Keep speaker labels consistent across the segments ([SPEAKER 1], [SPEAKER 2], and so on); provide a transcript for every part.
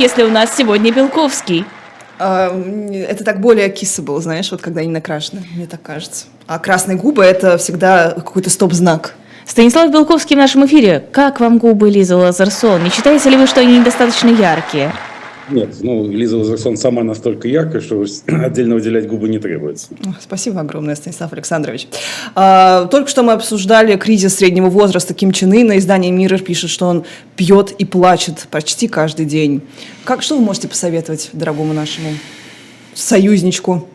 [SPEAKER 1] если у нас сегодня Белковский?
[SPEAKER 2] А, Это так более было, знаешь, вот когда они накрашены, мне так кажется. А красные губы – это всегда какой-то стоп-знак.
[SPEAKER 1] Станислав Белковский в нашем эфире. Как вам губы Лизы Лазерсон? Не считаете ли вы, что они недостаточно яркие?
[SPEAKER 3] Нет, ну, Лиза Лазерсон сама настолько яркая, что отдельно выделять губы не требуется.
[SPEAKER 2] Спасибо огромное, Станислав Александрович. А, Только что мы обсуждали кризис среднего возраста Ким Чен Ына. Издание «Миррор» пишет, что он пьет и плачет почти каждый день. Как, что вы можете посоветовать дорогому нашему союзничку?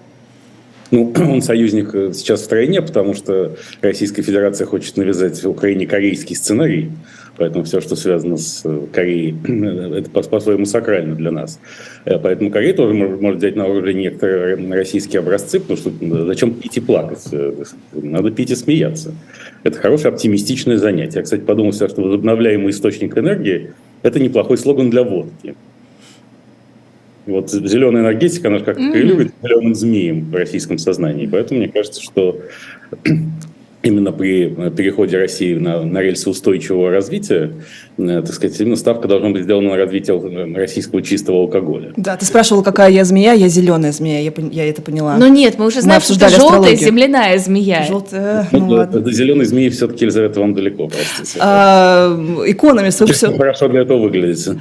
[SPEAKER 3] Ну, он союзник э, сейчас в стране, потому что Российская Федерация хочет навязать Украине корейский сценарий. Поэтому все, что связано с э, Кореей, это по- по-своему сакрально для нас. Э, Поэтому Корея тоже может, может взять на вооружение некоторые российские образцы, потому что зачем пить и плакать? Э, Надо пить и смеяться. Это хорошее оптимистичное занятие. Я, кстати, подумал, что возобновляемый источник энергии – это неплохой слоган для водки. Вот зеленая энергетика, она же как прелюдия к зеленым змеям в российском сознании. Поэтому мне кажется, что именно при э, переходе России на, на рельсы устойчивого развития, э, так сказать, именно ставка должна быть сделана на развитие э, российского чистого алкоголя.
[SPEAKER 2] Да, ты спрашивал, какая я змея, я зеленая змея, я, я это поняла.
[SPEAKER 1] Но нет, мы уже знаем, что это желтая
[SPEAKER 2] астрологию.
[SPEAKER 1] земляная змея.
[SPEAKER 2] Желтая,
[SPEAKER 3] Ну,
[SPEAKER 2] ну
[SPEAKER 3] до,
[SPEAKER 2] ладно.
[SPEAKER 3] до зеленой змеи все-таки, Елизавета, вам далеко, простите.
[SPEAKER 2] А, Экономист выпустил,
[SPEAKER 3] Хорошо для этого выглядите.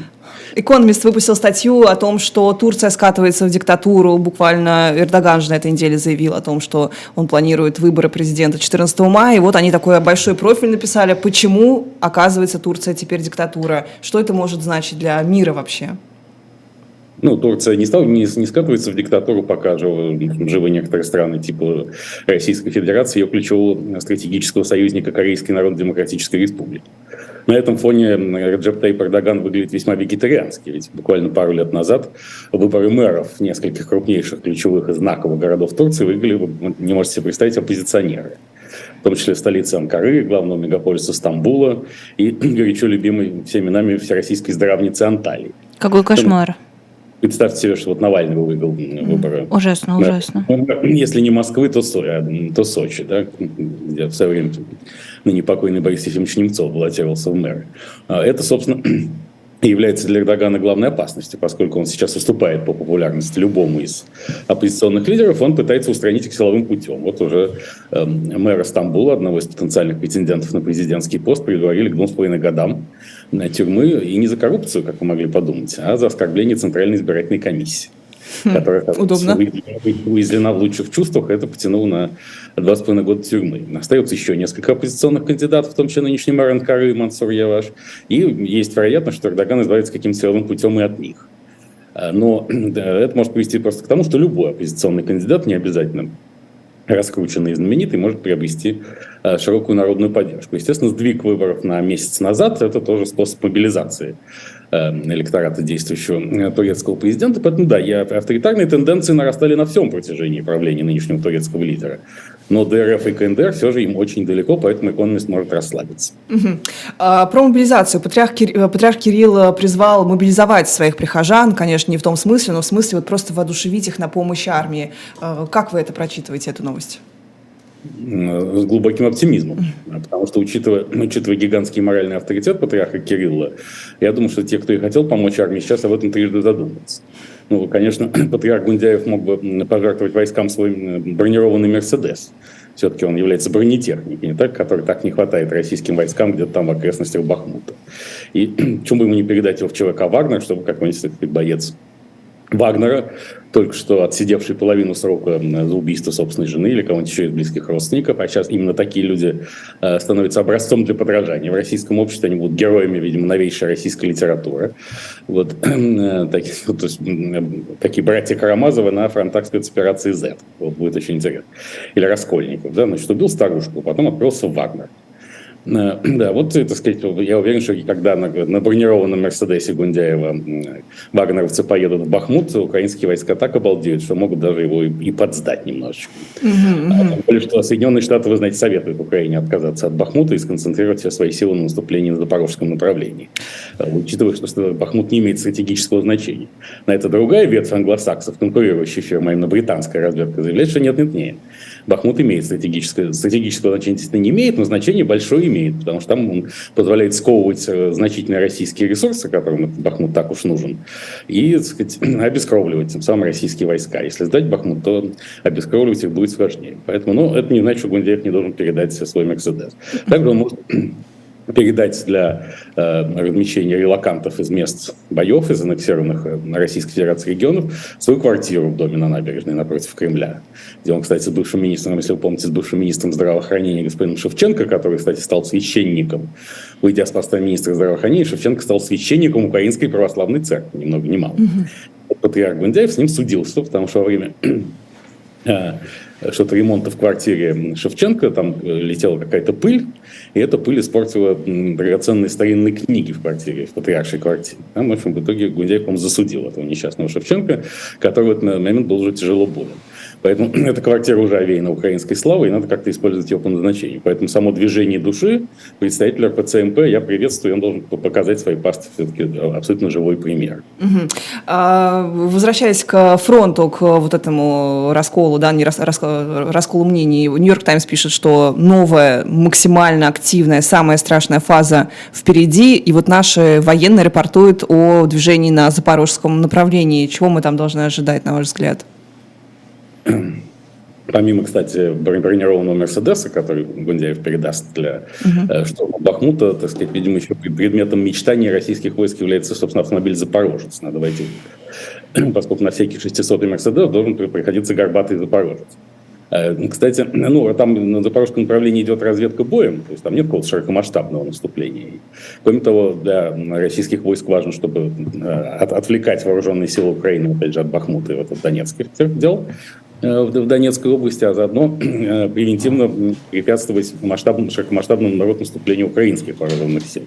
[SPEAKER 2] Экономист выпустил статью о том, что Турция скатывается в диктатуру. Буквально Эрдоган же на этой неделе заявил о том, что он планирует выборы президента 14 мая. И вот они такой большой профиль написали, почему, оказывается, Турция теперь диктатура. Что это может значить для мира вообще?
[SPEAKER 3] Ну, Турция не, стал, не, не скатывается в диктатуру, пока живы, живы некоторые страны, типа Российской Федерации, ее ключевого стратегического союзника Корейской Народно-Демократической Республики. На этом фоне Реджеп Тайп Эрдоган выглядит весьма вегетариански, ведь буквально пару лет назад выборы мэров нескольких крупнейших ключевых и знаковых городов Турции выиграли, вы не можете себе представить, оппозиционеры. В том числе в столице Анкары, главного мегаполиса Стамбула и горячо любимой всеми нами всероссийской здравницы Анталии.
[SPEAKER 1] Какой кошмар.
[SPEAKER 3] Представьте себе, что вот Навальный выиграл выборы.
[SPEAKER 1] Ужасно,
[SPEAKER 3] Да.
[SPEAKER 1] ужасно.
[SPEAKER 3] Ну, Если не Москвы, то, э, то Сочи, да, где в свое время ныне покойный Борис Ефимович Немцов баллотировался в мэры. А Это, собственно, является для Эрдогана главной опасностью, поскольку он сейчас уступает по популярности любому из оппозиционных лидеров, он пытается устранить их силовым путем. Вот уже э, мэра Стамбула, одного из потенциальных претендентов на президентский пост, приговорили к двум с половиной годам на тюрьмы, и не за коррупцию, как вы могли подумать, а за оскорбление Центральной избирательной комиссии которая как
[SPEAKER 2] удобно.
[SPEAKER 3] уязвлена- в лучших чувствах, это потянуло на два с половиной года тюрьмы. Остается еще несколько оппозиционных кандидатов, в том числе нынешний мэр Анкары Мансур Яваш. И есть вероятность, что Эрдоган избавится каким-то силовым путем и от них. А, Но это может привести просто к тому, что любой оппозиционный кандидат, не обязательно раскрученный и знаменитый, может приобрести э, широкую народную поддержку. Естественно, сдвиг выборов на месяц назад – это тоже способ мобилизации электората действующего э, турецкого президента. Поэтому, да, я, авторитарные тенденции нарастали на всем протяжении правления нынешнего турецкого лидера. Но ДРФ и КНДР все же им очень далеко, поэтому экономист может расслабиться.
[SPEAKER 2] Мгм. А, Про мобилизацию. Патриарх, Кир- э, Патриарх Кирилл э, призвал мобилизовать своих прихожан, конечно, не в том смысле, но в смысле вот просто воодушевить их на помощь армии. Э, Как вы это прочитываете, эту новость?
[SPEAKER 3] Э, с глубоким оптимизмом. Потому что, учитывая, учитывая гигантский моральный авторитет патриарха Кирилла, я думаю, что те, кто и хотел помочь армии, сейчас об этом трижды задумаются. Ну, конечно, патриарх Гундяев мог бы пожертвовать войскам свой м, бронированный «Мерседес». Все-таки он является бронетехникой, не так, который так не хватает российским войскам где-то там в окрестностях Бахмута. И почему бы ему не передать его в ЧВК «Вагнер», чтобы какой-нибудь боец Вагнера, только что отсидевший половину срока за убийство собственной жены или кого-нибудь еще из близких родственников, а сейчас именно такие люди э, становятся образцом для подражания. В российском обществе они будут героями, видимо, новейшей российской литературы. Вот э, такие, вот, то есть, м, такие братья Карамазовы на фронтах спецоперации Z. Вот будет очень интересно. Или Раскольников, да, значит, убил старушку, потом отправился в Вагнер. Э, Да, вот, так сказать, я уверен, что когда на, на бронированном Мерседесе Гундяева вагнеровцы поедут в Бахмут, украинские войска так обалдеют, что могут даже его и, и подсдать немножечко. А Тем более, что Соединенные Штаты, вы знаете, советуют Украине отказаться от Бахмута и сконцентрировать все свои силы на наступлении на запорожском направлении. Э, Учитывая, что Бахмут не имеет стратегического значения. На это другая ветвь англосаксов, конкурирующая фирма, именно британская разведка, заявляет, что нет, нет, нет. Бахмут имеет стратегическое, стратегического значения, действительно не имеет, но значение большое имеет, потому что там он позволяет сковывать э, значительные российские ресурсы, которым этот Бахмут так уж нужен, и так сказать, обескровливать тем самым российские войска. Если сдать Бахмут, то обескровливать их будет сложнее. Поэтому ну, это не значит, что Гундяев не должен передать свой Мерседес. Также он может передать для э, размещения релакантов из мест боев, из аннексированных э, Российской Федерации регионов, свою квартиру в доме на набережной напротив Кремля, где он, кстати, с бывшим министром, если вы помните, с бывшим министром здравоохранения господином Шевченко, который, кстати, стал священником, уйдя с поста министра здравоохранения, Шевченко стал священником Украинской православной церкви, ни много ни мало. Mm-hmm. Патриарх Гундяев с ним судился, потому что во время э, что-то ремонта в квартире Шевченко, там э, летела какая-то пыль, и эта пыль испортила драгоценные старинные книги в квартире, в патриаршей квартире. Там, в общем, в итоге Гундяев, по засудил этого несчастного Шевченко, который в этот момент был уже тяжело болен. Поэтому эта квартира уже овеяна украинской славой, и надо как-то использовать ее по назначению. Поэтому само движение души представителя РПЦМП я приветствую, он должен показать своей партии все-таки абсолютно живой пример.
[SPEAKER 2] Угу. А, возвращаясь к фронту, к вот этому расколу, да, не рас, рас, расколу мнений, Нью-Йорк Таймс пишет, что новая, максимально активная, самая страшная фаза впереди, и вот наши военные рапортуют о движении на запорожском направлении. Чего мы там должны ожидать, на ваш взгляд?
[SPEAKER 3] Помимо, кстати, бронированного Мерседеса, который Гундяев передаст для uh-huh. штурма Бахмута, так сказать, видимо, еще предметом мечтаний российских войск является, собственно, автомобиль «Запорожец». Надо войти, поскольку на всякий 600-й Мерседес должен приходиться горбатый «Запорожец». Э, кстати, ну, там на запорожском направлении идет разведка боем, то есть там нет какого-то широкомасштабного наступления. Кроме того, для российских войск важно, чтобы отвлекать вооруженные силы Украины, опять же, от Бахмута и вот от Донецких дел, Э, в Донецкой области, а заодно э, превентивно препятствовать масштабному, широкомасштабному народ наступлению украинских вооруженных сил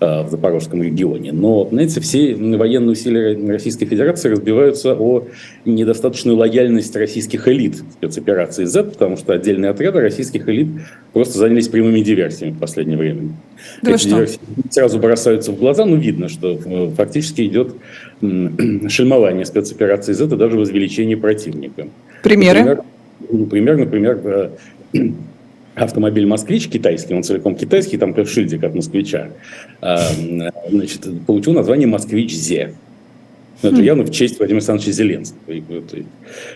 [SPEAKER 3] э, в Запорожском регионе. Но, знаете, все военные усилия Российской Федерации разбиваются о недостаточную лояльность российских элит спецоперации Z, потому что отдельные отряды российских элит просто занялись прямыми диверсиями в последнее время. Да Эти диверсии сразу бросаются в глаза, но видно, что фактически идет шельмование спецоперации Z и даже возвеличение противника.
[SPEAKER 2] Примеры?
[SPEAKER 3] Например, например, автомобиль «Москвич» китайский, он целиком китайский, там как шильдик от «Москвича», а, значит, получил название «Москвич Зе». Это хм. явно в честь Владимира Александровича Зеленского.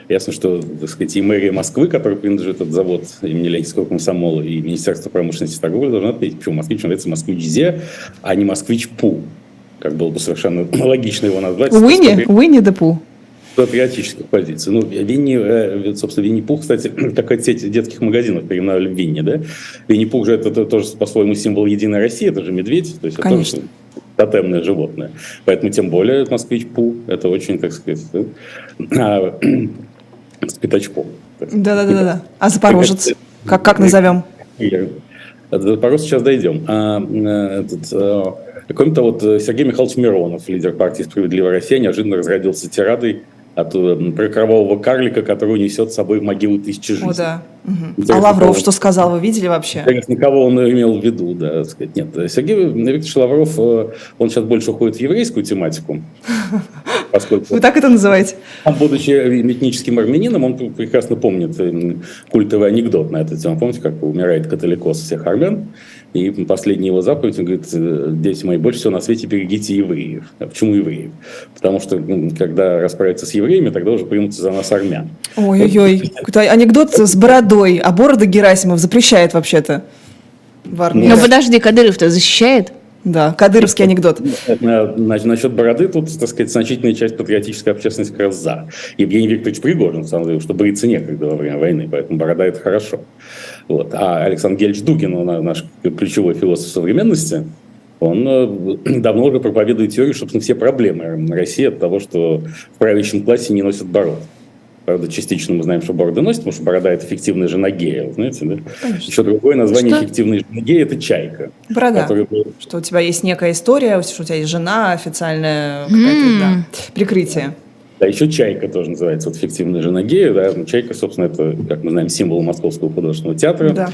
[SPEAKER 3] Ясно, что, так сказать, и мэрия Москвы, которая принадлежит этот завод имени Ленинского комсомола, и Министерство промышленности и торговли должны отметить, почему москвич называется «Москвич Зе», а не «Москвич Пу», как было бы совершенно логично его назвать.
[SPEAKER 2] Уинни? Уинни да Пу
[SPEAKER 3] патриотических позиций. Ну, Винни, э, собственно, Винни-Пух, кстати, такая сеть детских магазинов переименовали в Винни, да? Винни-Пух же это, это тоже по-своему символ Единой России, это же медведь, то есть
[SPEAKER 2] Конечно.
[SPEAKER 3] это тоже тотемное животное. Поэтому тем более москвич Пу, это очень, так сказать, а, с пятачком.
[SPEAKER 2] Да-да-да. А Запорожец? Как, как назовем?
[SPEAKER 3] Запорожец сейчас дойдем. А, э, этот, а, Кроме того, вот Сергей Михайлович Миронов, лидер партии «Справедливая Россия», неожиданно разродился тирадой от, э, про кровавого карлика, который несет с собой в могилу тысячи жизней. О,
[SPEAKER 2] да. Угу. А Лавров кого... что сказал, вы видели вообще?
[SPEAKER 3] Интересно, кого он имел в виду, да, сказать. Нет, Сергей Викторович Лавров, э, он сейчас больше уходит в еврейскую тематику.
[SPEAKER 2] Поскольку, вы так это называете?
[SPEAKER 3] Он, будучи этническим армянином, он прекрасно помнит э, культовый анекдот на эту тему. Помните, как умирает католикос всех армян? И последний его заповедь, он говорит, «Э, дети мои, больше всего на свете берегите евреев. А почему евреев? Потому что когда расправятся с евреями, тогда уже примутся за нас армян.
[SPEAKER 2] Ой-ой-ой, какой-то анекдот с бородой, а борода Герасимов запрещает вообще-то в армии.
[SPEAKER 1] Но подожди, Кадыров-то защищает?
[SPEAKER 2] Да, кадыровский анекдот.
[SPEAKER 3] Насчет бороды тут, так сказать, значительная часть патриотической общественности как раз за. Евгений Викторович Пригожин сам заявил, что бриться некогда во время войны, поэтому борода – это хорошо. Вот. А Александр Гельевич Дугин, наш ключевой философ современности, он э, давно уже проповедует теорию, собственно, все проблемы России от того, что в правящем классе не носят бород. Правда, частично мы знаем, что бороды носят, потому что борода – это фиктивная жена гея, знаете, да? Конечно. Еще другое название что? фиктивной жены гея – это чайка.
[SPEAKER 2] Борода. Которая... Что у тебя есть некая история, что у тебя есть жена официальная, mm. да, прикрытие.
[SPEAKER 3] Да, еще чайка тоже называется, вот фиктивная жена гея, да, ну, чайка, собственно, это, как мы знаем, символ Московского художественного театра. Да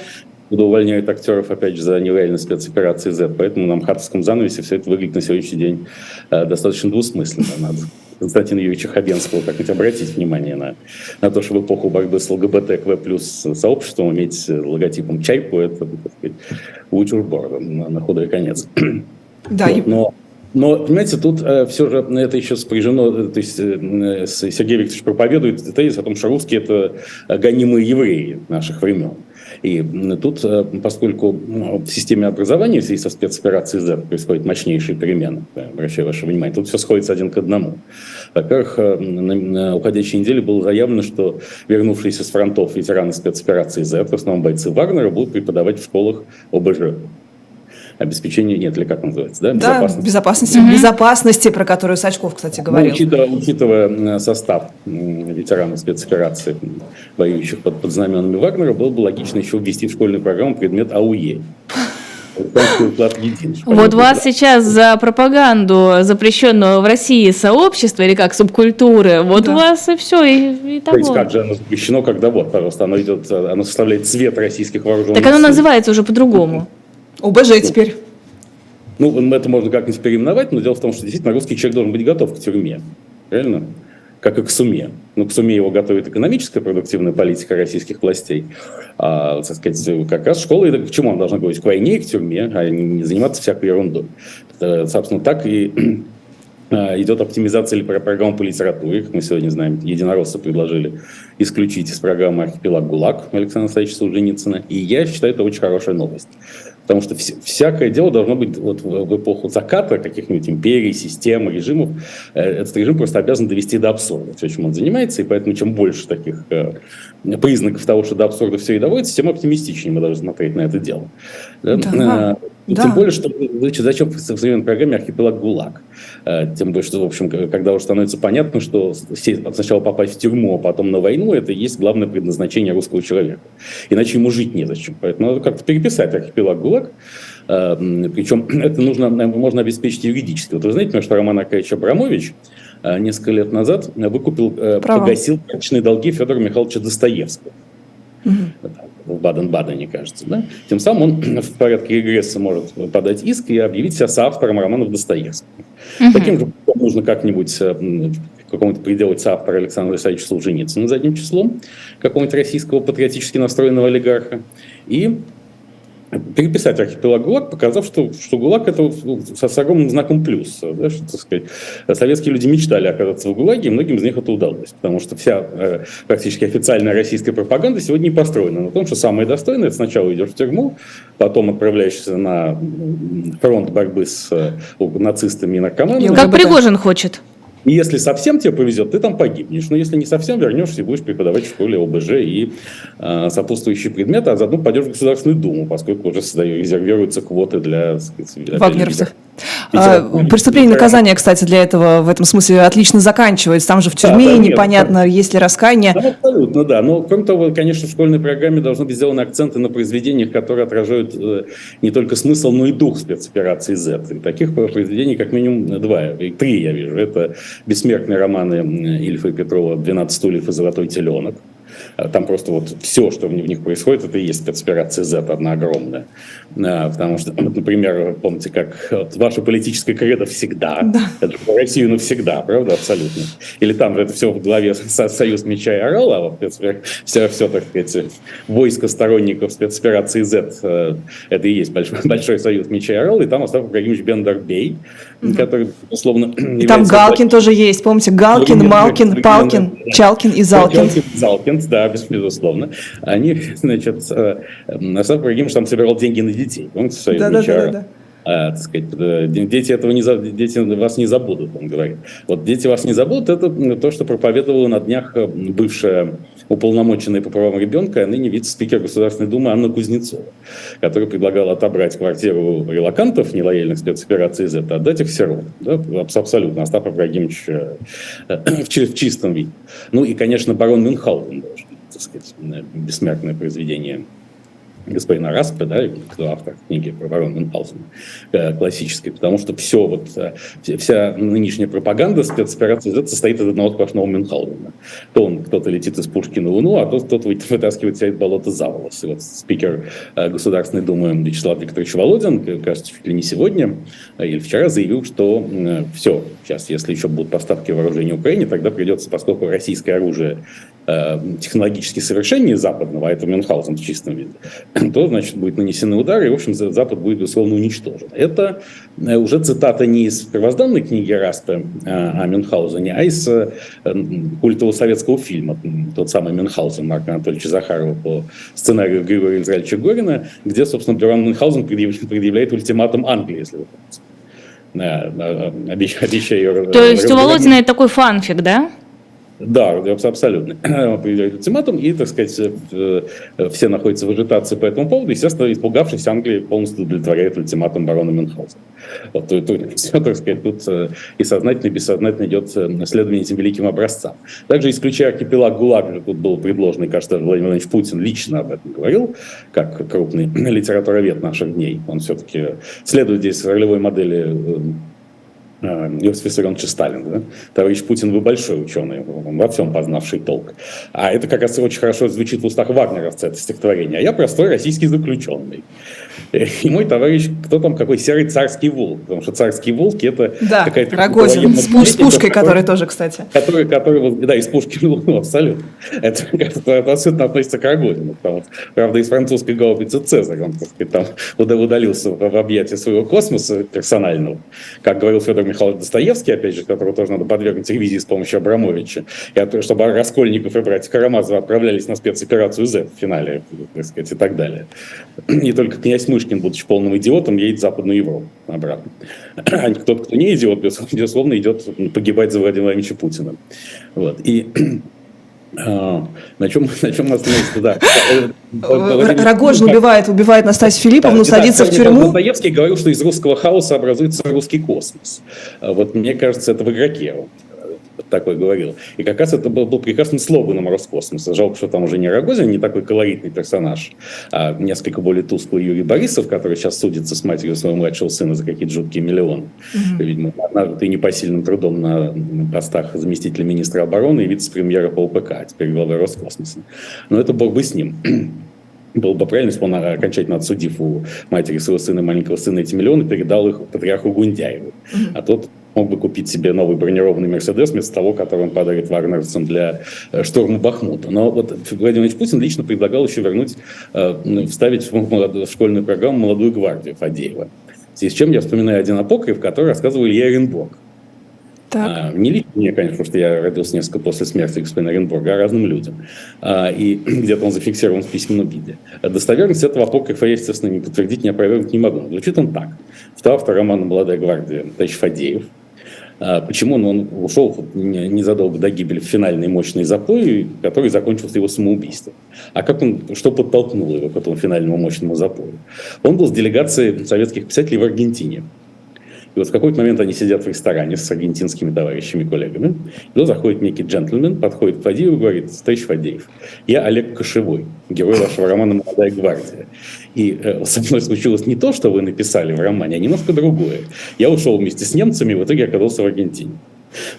[SPEAKER 3] куда увольняют актеров, опять же, за нелояльность спецоперации Z. Поэтому на МХАТовском занавесе все это выглядит на сегодняшний день э, достаточно двусмысленно. Надо Константина Юрьевича Хабенского как-нибудь обратить внимание на, на то, что в эпоху борьбы с ЛГБТ, плюс сообществом иметь логотипом чайку, это, так сказать, учурбор на, на худой конец.
[SPEAKER 2] Да,
[SPEAKER 3] Вот,
[SPEAKER 2] и-
[SPEAKER 3] но, понимаете, тут э, все же это еще спряжено, э, то есть э, с- Сергей Викторович проповедует тезис о том, что русские – это гонимые евреи наших времен. И тут, э, поскольку в системе образования в связи со спецоперацией Z происходят мощнейшие перемены, э, обращаю ваше внимание, тут все сходится один к одному. Во-первых, э, на уходящей неделе было заявлено, что вернувшиеся с фронтов ветераны спецоперации Z, в основном бойцы Вагнера, будут преподавать в школах ОБЖ. Обеспечение, нет, или как называется, да?
[SPEAKER 2] Да,
[SPEAKER 3] Безопасность.
[SPEAKER 2] безопасности, безопасности, про которую Сачков, кстати,
[SPEAKER 3] Ну,
[SPEAKER 2] говорил.
[SPEAKER 3] учитывая, учитывая э, состав ветеранов спецоперации, воюющих под, под знаменами Вагнера, было бы логично еще ввести в школьную программу предмет АУЕ.
[SPEAKER 1] Вот вас сейчас за пропаганду запрещенного в России сообщества или как субкультуры, вот
[SPEAKER 2] Да.
[SPEAKER 1] у вас и все, и, и
[SPEAKER 3] То есть
[SPEAKER 1] того.
[SPEAKER 3] как же оно запрещено, когда вот, пожалуйста, оно идет, оно составляет цвет российских вооруженных
[SPEAKER 1] Так оно
[SPEAKER 3] сил.
[SPEAKER 1] называется уже по-другому.
[SPEAKER 2] ОБЖ теперь.
[SPEAKER 3] Ну, это можно как-нибудь переименовать, но дело в том, что действительно русский человек должен быть готов к тюрьме. Правильно? Как и к суме. Ну, к суме его готовит экономическая продуктивная политика российских властей. А, так сказать, как раз школа, это к чему она должна говорить? К войне и к тюрьме, а не заниматься всякой ерундой. Это, собственно, так и а, идет оптимизация ли- про- программ по литературе. Как мы сегодня знаем, единороссы предложили исключить из программы «Архипелаг ГУЛАГ» Александра Александровича Солженицына. И я считаю, это очень хорошая новость. Потому что вс- всякое дело должно быть вот в, в эпоху заката каких-нибудь империй, систем, режимов. э, Этот режим просто обязан довести до абсурда все, чем он занимается. И поэтому чем больше таких э, признаков того, что до абсурда все и доводится, тем оптимистичнее мы должны смотреть на это дело. Да?
[SPEAKER 2] Да.
[SPEAKER 3] Тем более, что значит, зачем в современной программе архипелаг ГУЛАГ? Э, Тем более, что, в общем, когда уже становится понятно, что сначала попасть в тюрьму, а потом на войну, это и есть главное предназначение русского человека. Иначе ему жить незачем. Поэтому надо как-то переписать архипелаг ГУЛАГ. Э, м, Причем это нужно, э, можно обеспечить юридически. Вот вы знаете, что Роман Аркадьевич Абрамович э, несколько лет назад выкупил,
[SPEAKER 2] Право.
[SPEAKER 3] погасил карточные долги Федора Михайловича Достоевского в Баден-Бадене, кажется. Да? Тем самым он в порядке регресса может подать иск и объявить себя соавтором романов Достоевского. Таким же нужно как-нибудь э, какому-то приделать соавтора Александра Александровича Солженицына задним числом, какого-нибудь российского патриотически настроенного олигарха, и переписать архипелаг ГУЛАГ, показав, что, что ГУЛАГ это со, с огромным знаком плюс. Да, что, так сказать, советские люди мечтали оказаться в ГУЛАГе, и многим из них это удалось. Потому что вся э, практически официальная российская пропаганда сегодня не построена на том, что самое достойное – это сначала идешь в тюрьму, потом отправляешься на фронт борьбы с э, нацистами и наркоманами.
[SPEAKER 1] Как. Пригожин хочет.
[SPEAKER 3] И если совсем тебе повезет, ты там погибнешь. Но если не совсем, вернешься и будешь преподавать в школе ОБЖ и э, сопутствующие предметы, а заодно пойдешь в Государственную Думу, поскольку уже создаю, резервируются квоты для... так сказать, опять
[SPEAKER 2] А, Преступление и наказание, кстати, для этого в этом смысле отлично заканчивается. Там же в
[SPEAKER 3] Да,
[SPEAKER 2] тюрьме
[SPEAKER 3] да, нет,
[SPEAKER 2] непонятно, есть ли раскаяние.
[SPEAKER 3] Да, абсолютно, да. Но, кроме того, конечно, в школьной программе должны быть сделаны акценты на произведениях, которые отражают э, не только смысл, но и дух спецоперации Z. И таких произведений как минимум два, и три я вижу. Это бессмертные романы Ильфа и Петрова «12 стульев и золотой теленок». А Там просто вот все, что в них происходит, это и есть спецоперация Z, одна огромная. А, Потому что, например, помните, как вот, ваша политическая кредо всегда. Это же про Россию навсегда, правда, абсолютно. Или там же это все в главе со- Союз меча и орала, а вот все, все, так сказать, войско сторонников спецоперации Z, э, это и есть большой, большой союз меча и орала, и там Остап Ибрагимович Бендербей, который, безусловно,
[SPEAKER 2] И там Галкин тоже есть. Помните, Галкин, Малкин, Палкин,
[SPEAKER 3] да.
[SPEAKER 2] Чалкин и Залкин.
[SPEAKER 3] Залкин, Залкин, да, без- безусловно. Они, значит, э, Остап Ибрагимович там собирал деньги на детей. В Союзе
[SPEAKER 2] Да-да-да-да-да.
[SPEAKER 3] меча и орала? А, так сказать, э, дети этого не дети вас не забудут, он говорит. Вот дети вас не забудут, это то, что проповедовала на днях э, бывшая уполномоченная по правам ребенка, а ныне вице-спикер Государственной Думы Анна Кузнецова, которая предлагала отобрать квартиру релакантов, нелояльных спецоперации Z, а отдать их сирот. Да, абс- абсолютно. Остап Ибрагимович э, в, чи- в чистом виде. Ну и, конечно, барон Мюнхгаузен так сказать, э, бессмертное произведение господина Распе, да, кто автор книги про барона Мюнхгаузена, э, классической, потому что все вот, э, вся нынешняя пропаганда спецоперации состоит из одного сплошного Мюнхгаузена. То он, кто-то летит из пушки на Луну, а тот кто-то вытаскивает себя из болота за волосы. Вот спикер э, Государственной Думы Вячеслав Викторович Володин, кажется, чуть ли не сегодня или вчера заявил, что все, сейчас, если еще будут поставки вооружения Украине, тогда придется, поскольку российское оружие технологически совершеннее западного, а это Мюнхгаузен в чистом виде, то, значит, будет нанесены удары, и, в общем, Запад будет, безусловно, уничтожен. Это э, уже цитата не из первозданной книги Раста о Мюнхгаузене, а из э, культового советского фильма, тот самый Мюнхгаузен Марка Анатольевича Захарова по сценарию Григория Израильевича Горина, где, собственно, Бюран Мюнхгаузен предъявляет ультиматум Англии, если вы помните. Обещаю ее
[SPEAKER 1] То есть у Володина это такой фанфик, да?
[SPEAKER 3] Да, абсолютно. Определяет ультиматум, и, так сказать, э, все находятся в ажитации по этому поводу. Естественно, испугавшись, Англия полностью удовлетворяет ультиматум барона Мюнхгаузена. Вот, то, то, все, так сказать, тут э, и сознательно, и бессознательно идет э, следование этим великим образцам. Также, исключая архипелаг ГУЛАГ, тут был предложен, и, кажется, Владимир Владимирович Путин лично об этом говорил, как крупный литературовед наших дней. Он все-таки следует здесь ролевой модели Э, Иосиф Виссарионович Сталин. Да? Товарищ Путин, вы большой ученый, во всем познавший толк. А это как раз очень хорошо звучит в устах вагнеровца, это стихотворение. А я простой российский заключенный. И мой товарищ, кто там, какой серый царский волк, потому что царские волки это
[SPEAKER 2] да, какая-то... Рогозин, с, пуш, с пушкой, который тоже, кстати.
[SPEAKER 3] Который, который, да, из пушки, ну, абсолютно. Это, это, это абсолютно относится к Рогозину, потому что, правда, из французской гаубицы Цезарь, он, так сказать, там удалился в объятия своего космоса персонального, как говорил Федор Михайлович Достоевский, опять же, которого тоже надо подвергнуть ревизии с помощью Абрамовича, и чтобы Раскольников и братья Карамазовы отправлялись на спецоперацию Z в финале, так сказать, и так далее. Не только князь Мышкин, будучи полным идиотом, едет в Западную Европу обратно. А тот, кто не идиот, безусловно, идет погибать за Владимира Владимировича Путина. Вот. И а, на чем, на чем мы остановились? Да.
[SPEAKER 2] Рогожин убивает, убивает Настасью Филипповну, да, садится да, в тюрьму.
[SPEAKER 3] Достоевский говорил, что из русского хаоса образуется русский космос. А вот мне кажется, это в игроке такой говорил. И как раз это был, был прекрасным слоганом Роскосмоса. Жалко, что там уже не Рогозин, не такой колоритный персонаж, а несколько более тусклый Юрий Борисов, который сейчас судится с матерью своего младшего сына за какие-то жуткие миллионы. Mm-hmm. Видимо, ты непосильным трудом на постах заместителя министра обороны и вице-премьера по ОПК, а теперь главы Роскосмоса. Но это бог бы с ним было бы правильно, если бы он, окончательно отсудив у матери своего сына и маленького сына эти миллионы, передал их патриарху Гундяеву. Mm-hmm. А тот мог бы купить себе новый бронированный Мерседес вместо того, который он подарит вагнерцам для э, штурма Бахмута. Но вот Владимир Ильич Путин лично предлагал еще вернуть, э, вставить в, молодую, в школьную программу «Молодую гвардию» Фадеева. В связи с чем я вспоминаю один апокриф, который рассказывал Илья Оренбург. Так. А, не лично мне, конечно, что я родился несколько после смерти господина Оренбурга, а разным людям. А, и где-то он зафиксирован в письменном виде. Достоверность этого апокрифа я, естественно, не подтвердить, не опровергнуть не могу. Звучит он так. Второй автор романа «Молодая гвардия» Товарищ Фадеев – а почему он ушел незадолго до гибели в финальный мощный запой, который закончился его самоубийством? А как он, что подтолкнуло его к этому финальному мощному запою? Он был с делегацией советских писателей в Аргентине. И вот в какой-то момент они сидят в ресторане с аргентинскими товарищами, коллегами. И туда заходит некий джентльмен, подходит к Фадееву и говорит, товарищ Фадеев, я Олег Кошевой, герой вашего романа «Молодая гвардия». И э, со мной случилось не то, что вы написали в романе, а немножко другое. Я ушел вместе с немцами, и в итоге оказался в Аргентине.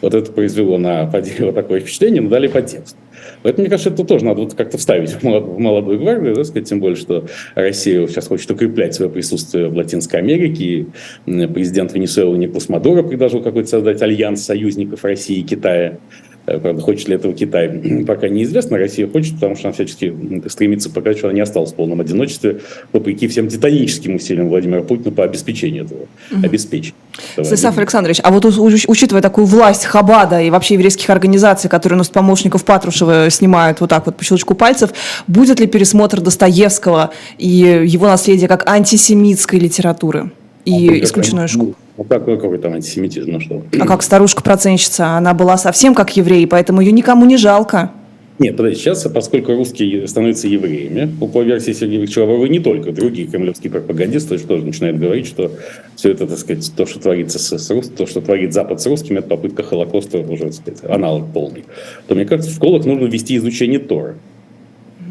[SPEAKER 3] Вот это произвело на Фадеева такое впечатление, но дали по тексту. Поэтому, мне кажется, это тоже надо вот как-то вставить в молодую гвардию, да, сказать, тем более, что Россия сейчас хочет укреплять свое присутствие в Латинской Америке. И президент Венесуэлы Николас Мадуро предложил какой-то создать альянс союзников России и Китая правда, хочет ли этого Китай, пока неизвестно. Россия хочет, потому что она всячески стремится показать, что она не осталась в полном одиночестве, вопреки всем титаническим усилиям Владимира Путина по обеспечению этого. Mm-hmm. Обеспечить.
[SPEAKER 2] Станислав Александрович, а вот учитывая такую власть Хабада и вообще еврейских организаций, которые нас помощников Патрушева снимают вот так вот по щелчку пальцев, будет ли пересмотр Достоевского и его наследия как антисемитской литературы и а исключенную школу?
[SPEAKER 3] Ну, какой, какой там антисемитизм, ну что?
[SPEAKER 2] А как старушка-проценщица, она была совсем как еврей, поэтому ее никому не жалко.
[SPEAKER 3] Нет, подожди, сейчас, поскольку русские становятся евреями, по версии Сергея Викторовича не только другие кремлевские пропагандисты тоже начинают говорить, что все это, так сказать, то, что творится с, с рус, то, что творит Запад с русскими, это попытка Холокоста уже, так сказать, аналог полный. То, мне кажется, в школах нужно вести изучение Тора.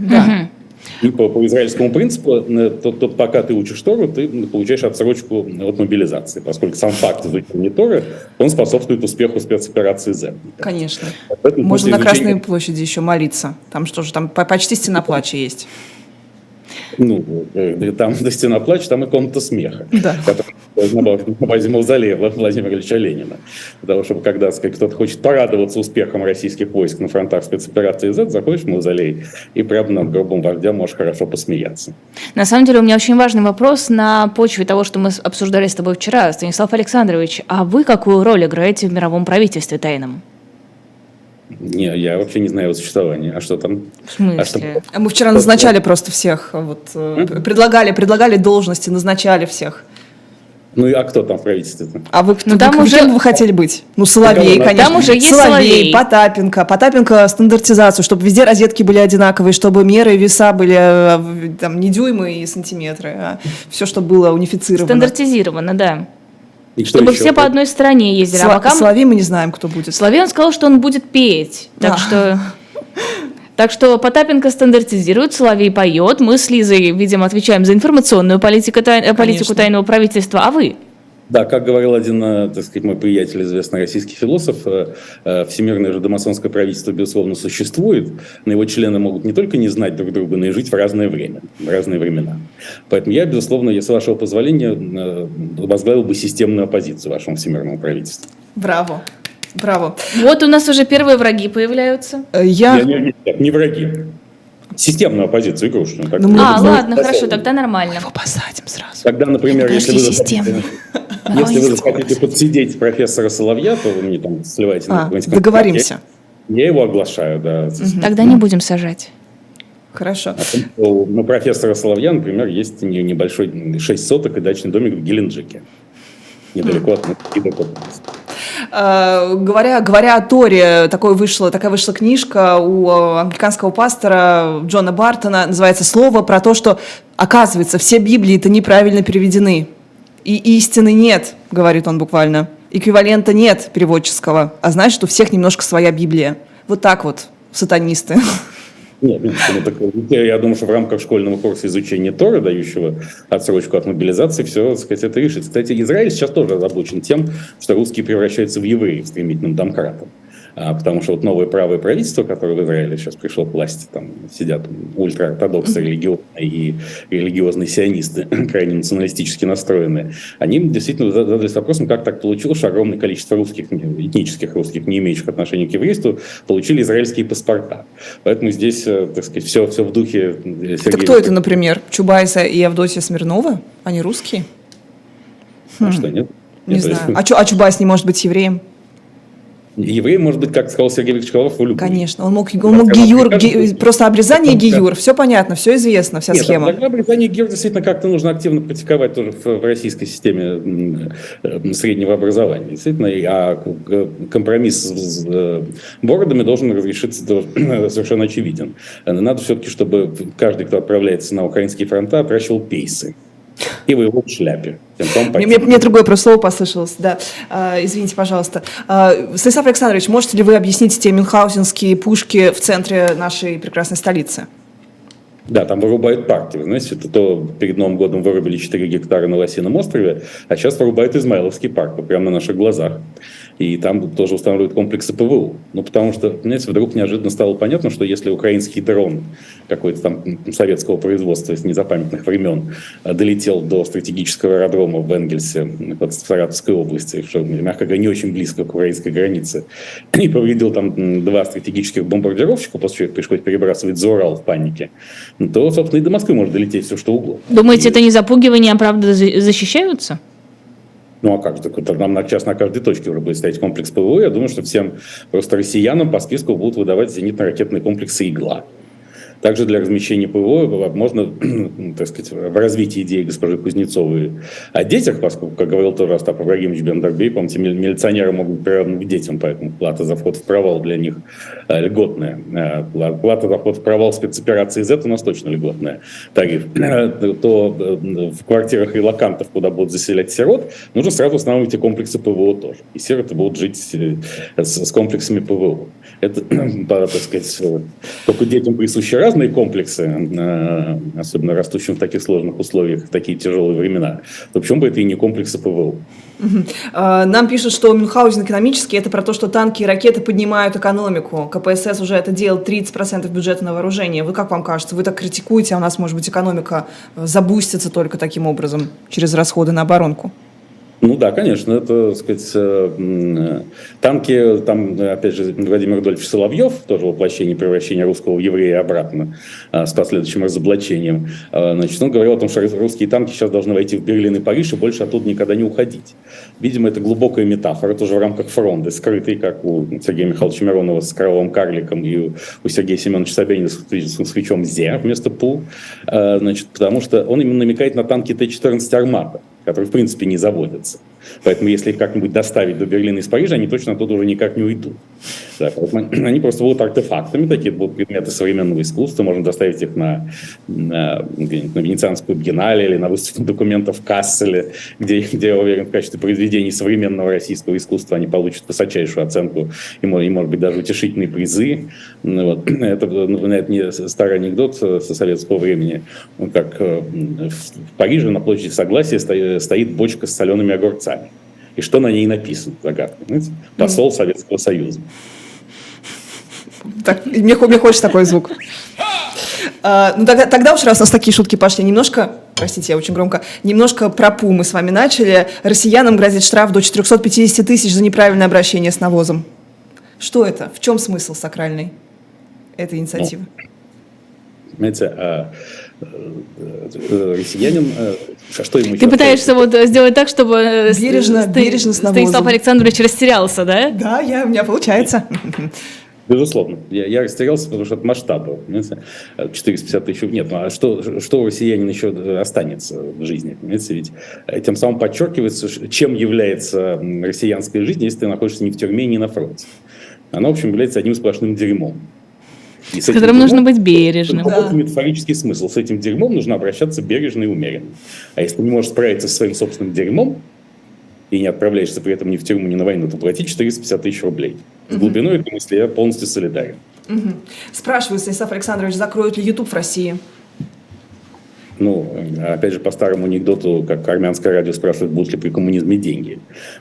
[SPEAKER 1] Да.
[SPEAKER 3] По, по израильскому принципу, э, то, то, пока ты учишь Тору, ты получаешь отсрочку от мобилизации, поскольку сам факт изучения Торы, он способствует успеху спецоперации Z.
[SPEAKER 2] Конечно.
[SPEAKER 3] Поэтому
[SPEAKER 2] Можно на Красной
[SPEAKER 3] изучения-
[SPEAKER 2] площади еще молиться. Там что же, там по- почти стена плача есть.
[SPEAKER 3] Ну, э, там до стена плач, там и комната смеха.
[SPEAKER 2] Да.
[SPEAKER 3] Которая на базе мавзолея Вла- Владимира Ильича Ленина. Для того, чтобы когда сказать, кто-то хочет порадоваться успехом российских войск на фронтах спецоперации Z, заходишь в мавзолей и прямо над гробом вождя можешь хорошо посмеяться.
[SPEAKER 1] На самом деле у меня очень важный вопрос на почве того, что мы обсуждали с тобой вчера. Станислав Александрович, а вы какую роль играете в мировом правительстве тайном?
[SPEAKER 3] Не, я вообще не знаю его существования. А что там?
[SPEAKER 1] В
[SPEAKER 3] А что-
[SPEAKER 1] смысле?
[SPEAKER 2] А Мы вчера назначали просто всех. Вот, э, предлагали, предлагали должности, назначали всех.
[SPEAKER 3] Ну и а кто там в правительстве-то?
[SPEAKER 2] А вы, кто,
[SPEAKER 1] Ну, там
[SPEAKER 2] вы
[SPEAKER 1] уже-
[SPEAKER 2] кем вы хотели быть? Ну, Соловей,
[SPEAKER 3] Там
[SPEAKER 2] конечно.
[SPEAKER 1] уже есть Соловей.
[SPEAKER 2] Потапенко. Потапенко стандартизацию, чтобы везде розетки были одинаковые, чтобы меры и веса были э, там, не дюймы и сантиметры, а все, чтобы было унифицировано.
[SPEAKER 1] Стандартизировано, да.
[SPEAKER 3] И что
[SPEAKER 1] Чтобы
[SPEAKER 3] еще?
[SPEAKER 1] все по одной стороне ездили.
[SPEAKER 2] Сла-
[SPEAKER 1] а пока мы-
[SPEAKER 2] Соловей мы не знаем, кто будет.
[SPEAKER 1] Соловей, он сказал, что он будет петь. Так
[SPEAKER 2] Да.
[SPEAKER 1] что... Так что Потапенко стандартизирует, Соловей поет, мы с Лизой, видимо, отвечаем за информационную политику, тай- э, политику тайного правительства, а вы?
[SPEAKER 3] Да, как говорил один, э, так сказать, мой приятель, известный российский философ, э, э, всемирное же домасонское правительство, безусловно, существует, но его члены могут не только не знать друг друга, но и жить в разное время, в разные времена. Поэтому я, безусловно, если вашего позволения, возглавил бы системную оппозицию вашему всемирному правительству.
[SPEAKER 2] Браво. Браво.
[SPEAKER 1] Вот у нас уже первые враги появляются.
[SPEAKER 2] Я...
[SPEAKER 3] Я не, не- не враги. Системную оппозицию, игрушечную. так
[SPEAKER 2] Ну.
[SPEAKER 1] А, ладно, хорошо, тогда нормально.
[SPEAKER 2] Его посадим сразу.
[SPEAKER 3] Тогда, например, если
[SPEAKER 1] Подожди,
[SPEAKER 3] вы, захотите,
[SPEAKER 1] системную.
[SPEAKER 3] Если вы захотите подсидеть профессора Соловья, то вы мне там сливаете на
[SPEAKER 2] А,
[SPEAKER 3] какой-нибудь
[SPEAKER 2] договоримся.
[SPEAKER 3] Я его оглашаю, да.
[SPEAKER 1] Тогда не будем сажать.
[SPEAKER 2] Хорошо.
[SPEAKER 3] О том, что У профессора Соловья, например, есть не- небольшой 6 соток и дачный домик в Геленджике. Недалеко от Никита
[SPEAKER 2] Э, говоря, говоря о Торе, такой вышла, такая вышла книжка у э, англиканского пастора Джона Бартона, называется «Слово про то, что, оказывается, все Библии-то неправильно переведены. И истины нет, говорит он буквально. Эквивалента нет переводческого, а значит, у всех немножко своя Библия. Вот так вот, сатанисты.
[SPEAKER 3] Нет, ну, так, я думаю, что в рамках школьного курса изучения Тора, дающего отсрочку от мобилизации, все, так сказать, это решится. Кстати, Израиль сейчас тоже озабочен тем, что русские превращаются в евреев стремительным домкратом. А, потому что вот новое правое правительство, которое в Израиле сейчас пришло к власти, там сидят ультраортодоксы религиозные и религиозные сионисты, крайне националистически настроенные, они действительно задались вопросом, как так получилось, что огромное количество русских, этнических русских, не имеющих отношения к еврейству, получили израильские паспорта. Поэтому здесь, э, так сказать, все, все в духе э, Сергея
[SPEAKER 2] Это кто это, например? Чубайса и Авдотья Смирнова? Они русские?
[SPEAKER 3] А что, нет?
[SPEAKER 2] Не
[SPEAKER 3] Нет,
[SPEAKER 2] знаю.
[SPEAKER 3] есть,
[SPEAKER 2] А, чё, а Чубайс не может быть евреем?
[SPEAKER 3] Еврей, может быть, как сказал Сергей Викторович Ковалев, в любом.
[SPEAKER 2] Конечно, он мог, он мог гиюр, ги- просто обрезание
[SPEAKER 3] потом
[SPEAKER 2] гиюр, все понятно, все известно, вся
[SPEAKER 3] Нет,
[SPEAKER 2] схема.
[SPEAKER 3] Для обрезания гир действительно как-то нужно активно практиковать тоже в, в российской системе э, среднего образования. Действительно, и- а компромисс с, э, бородами должен разрешиться совершенно очевиден. Надо все-таки, чтобы каждый, кто отправляется на украинские фронта, отращивал пейсы и воевал в шляпе. Тем
[SPEAKER 2] Мне, мне- мне другое просто слово послышалось, да. А, извините, пожалуйста. А, Станислав Александрович, можете ли вы объяснить те мюнхгаузенские пушки в центре нашей прекрасной столицы?
[SPEAKER 3] Да, там вырубают парки. Вы знаете, это то перед Новым годом вырубили 4 гектара на Лосином острове, а сейчас вырубают Измайловский парк прямо на наших глазах. И там тоже устанавливают комплексы ПВО. Ну, потому что, знаете, вдруг неожиданно стало понятно, что если украинский дрон какой-то там советского производства с незапамятных времен э, долетел до стратегического аэродрома в Энгельсе, в Саратовской области, что, мягко говоря, не очень близко к украинской границе, и повредил там два стратегических бомбардировщика, после чего их пришлось перебрасывать за Урал в панике, то, собственно, и до Москвы может долететь все, что угодно.
[SPEAKER 1] Думаете,
[SPEAKER 3] И-
[SPEAKER 1] это не запугивание, а правда за- защищаются?
[SPEAKER 3] Ну, а как же? Так нам на- сейчас на каждой точке уже будет стоять комплекс ПВО. Я думаю, что всем просто россиянам по списку будут выдавать зенитно-ракетные комплексы «Игла». Также для размещения ПВО можно, так сказать, в развитии идеи госпожи Кузнецовой о детях, поскольку, как говорил тоже Остап Ибрагимович Бендербей, помните, мили- милиционеры могут быть к детям, поэтому плата за вход в провал для них э, льготная. Э, пла- Плата за вход в провал спецоперации Z у нас точно льготная тариф. Э, То в квартирах и локантов, куда будут заселять сирот, нужно сразу устанавливать и комплексы ПВО тоже. И сироты будут жить с, комплексами ПВО. Это, так сказать, только детям присущи разные комплексы, э, особенно растущим в таких сложных условиях, в такие тяжелые времена. То почему бы это и не комплексы ПВО?
[SPEAKER 2] А, нам пишут, что Мюнхгаузен экономический – это про то, что танки и ракеты поднимают экономику. КПСС уже это делал 30% бюджета на вооружение. Вы как вам кажется? Вы так критикуете, а у нас, может быть, экономика забустится только таким образом, через расходы на оборонку?
[SPEAKER 3] Ну да, конечно, это, так сказать, э, танки, там, опять же, Владимир Рудольфович Соловьев, тоже воплощение превращения русского в еврея обратно, э, с последующим разоблачением, э, значит, он говорил о том, что русские танки сейчас должны войти в Берлин и Париж и больше оттуда никогда не уходить. Видимо, это глубокая метафора, тоже в рамках фронта, скрытый, как у Сергея Михайловича Миронова с кровавым карликом и у Сергея Семеновича Собянина с, свечом ЗЕ вместо ПУ, значит, потому что он именно намекает на танки Т-14 «Армата», которые, в принципе, не заводятся. Поэтому, если их как-нибудь доставить до Берлина из Парижа, они точно оттуда уже никак не уйдут. Да, они просто будут артефактами, такие будут предметы современного искусства. Можно доставить их на, на, на Венецианскую биеннале или на выставку документов в Касселе, где, где, я уверен, в качестве произведений современного российского искусства они получат высочайшую оценку и, и может быть, даже утешительные призы. Ну вот. Это, ну, это не старый анекдот со советского времени, как э, в Париже на площади Согласия стоит бочка с солеными огурцами. И что на ней написано? Загадка. Понимаете? Посол Советского Союза.
[SPEAKER 2] Так, мне, мне хочется такой звук. А, ну тогда, тогда уж раз у нас такие шутки пошли, немножко, простите, я очень громко, немножко про ПУ мы с вами начали. Россиянам грозит штраф до 450 тысяч за неправильное обращение с навозом. Что это? В чем смысл сакральный этой инициативы? Ну,
[SPEAKER 3] понимаете, а, россиянин, а, что ему
[SPEAKER 1] Ты пытаешься вот сделать так, чтобы
[SPEAKER 2] бережно, бережно с.
[SPEAKER 1] Станислав Александрович растерялся, да?
[SPEAKER 2] Да, я, у меня получается.
[SPEAKER 3] Безусловно. Я, я растерялся, потому что от масштаба. Понимаете? 450 тысяч. Нет, ну а что, что у россиянин еще останется в жизни? Понимаете? Ведь тем самым подчеркивается, чем является россиянская жизнь, если ты находишься не в тюрьме, не на фронте. Она, в общем, является одним сплошным дерьмом.
[SPEAKER 1] И с, с которым дерьмом, нужно быть бережным.
[SPEAKER 3] Это да. метафорический смысл. С этим дерьмом нужно обращаться бережно и умеренно. А если ты не можешь справиться со своим собственным дерьмом, и не отправляешься при этом ни в тюрьму, ни на войну, то плати 450 тысяч рублей. С глубиной этой мысли я полностью солидарен.
[SPEAKER 2] Угу. Спрашиваю, Станислав Александрович, закроют ли YouTube в России?
[SPEAKER 3] Ну, опять же, по старому анекдоту, как армянское радио спрашивает, будут ли при коммунизме деньги.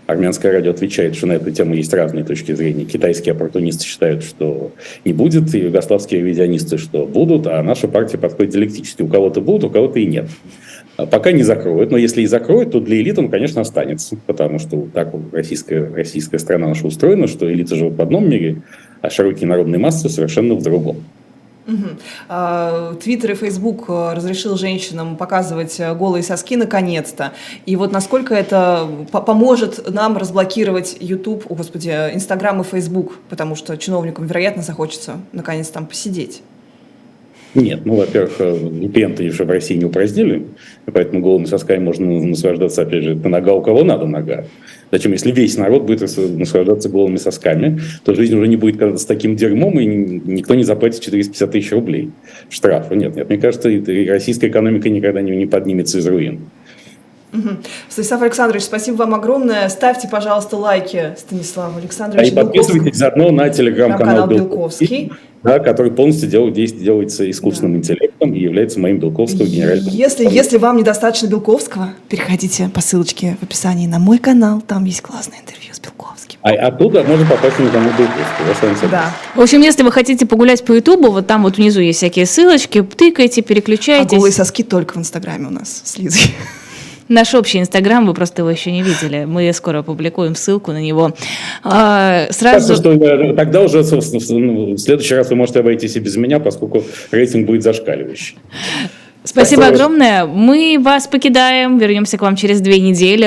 [SPEAKER 3] Армянское радио отвечает, что на эту тему есть разные точки зрения. Китайские оппортунисты считают, что не будет, и югославские ревизионисты, что будут, а наша партия подходит диалектически. У кого-то будут, у кого-то и нет. А пока не закроют, но если и закроют, то для элиты он, конечно, останется, потому что так российская, российская страна наша устроена, что элита живет в одном мире, а широкие народные массы совершенно в другом.
[SPEAKER 2] А, Твиттер и Фейсбук э, разрешил женщинам показывать э, голые соски наконец-то. И вот насколько это поможет нам разблокировать YouTube, о господи, Инстаграм и Фейсбук, потому что чиновникам, вероятно, захочется наконец там посидеть.
[SPEAKER 3] Нет, ну, во-первых, VPN-то еще в России не упразднили, поэтому голыми сосками можно наслаждаться, опять же, нога у кого надо нога. Зачем, если весь народ будет наслаждаться голыми сосками, то жизнь уже не будет казаться таким дерьмом, и никто не заплатит 450 тысяч рублей штрафа. Нет, нет, мне кажется, российская экономика никогда не поднимется из руин.
[SPEAKER 2] Угу. Станислав Александрович, спасибо вам огромное. Ставьте, пожалуйста, лайки Станиславу Александровичу.
[SPEAKER 3] А и подписывайтесь заодно на телеграм-канал Белковский. Белковский да, который полностью дел, делается искусственным да. интеллектом и является моим Белковского генеральным.
[SPEAKER 2] Если, если вам недостаточно Белковского, переходите по ссылочке в описании на мой канал, там есть классное интервью с Белковским.
[SPEAKER 3] А оттуда можно попасть на канал Белковского.
[SPEAKER 1] Да. В общем, если вы хотите погулять по Ютубу, вот там вот внизу есть всякие ссылочки, тыкайте, переключайтесь. А
[SPEAKER 2] голые соски только в Инстаграме у нас с Лизой.
[SPEAKER 1] Наш общий Инстаграм, вы просто его еще не видели. Мы скоро опубликуем ссылку на него. А,
[SPEAKER 3] сразу... что, э, тогда уже ну, в следующий раз вы можете обойтись и без меня, поскольку рейтинг будет зашкаливающий.
[SPEAKER 1] Спасибо огромное. Мы вас покидаем. Вернемся к вам через две недели.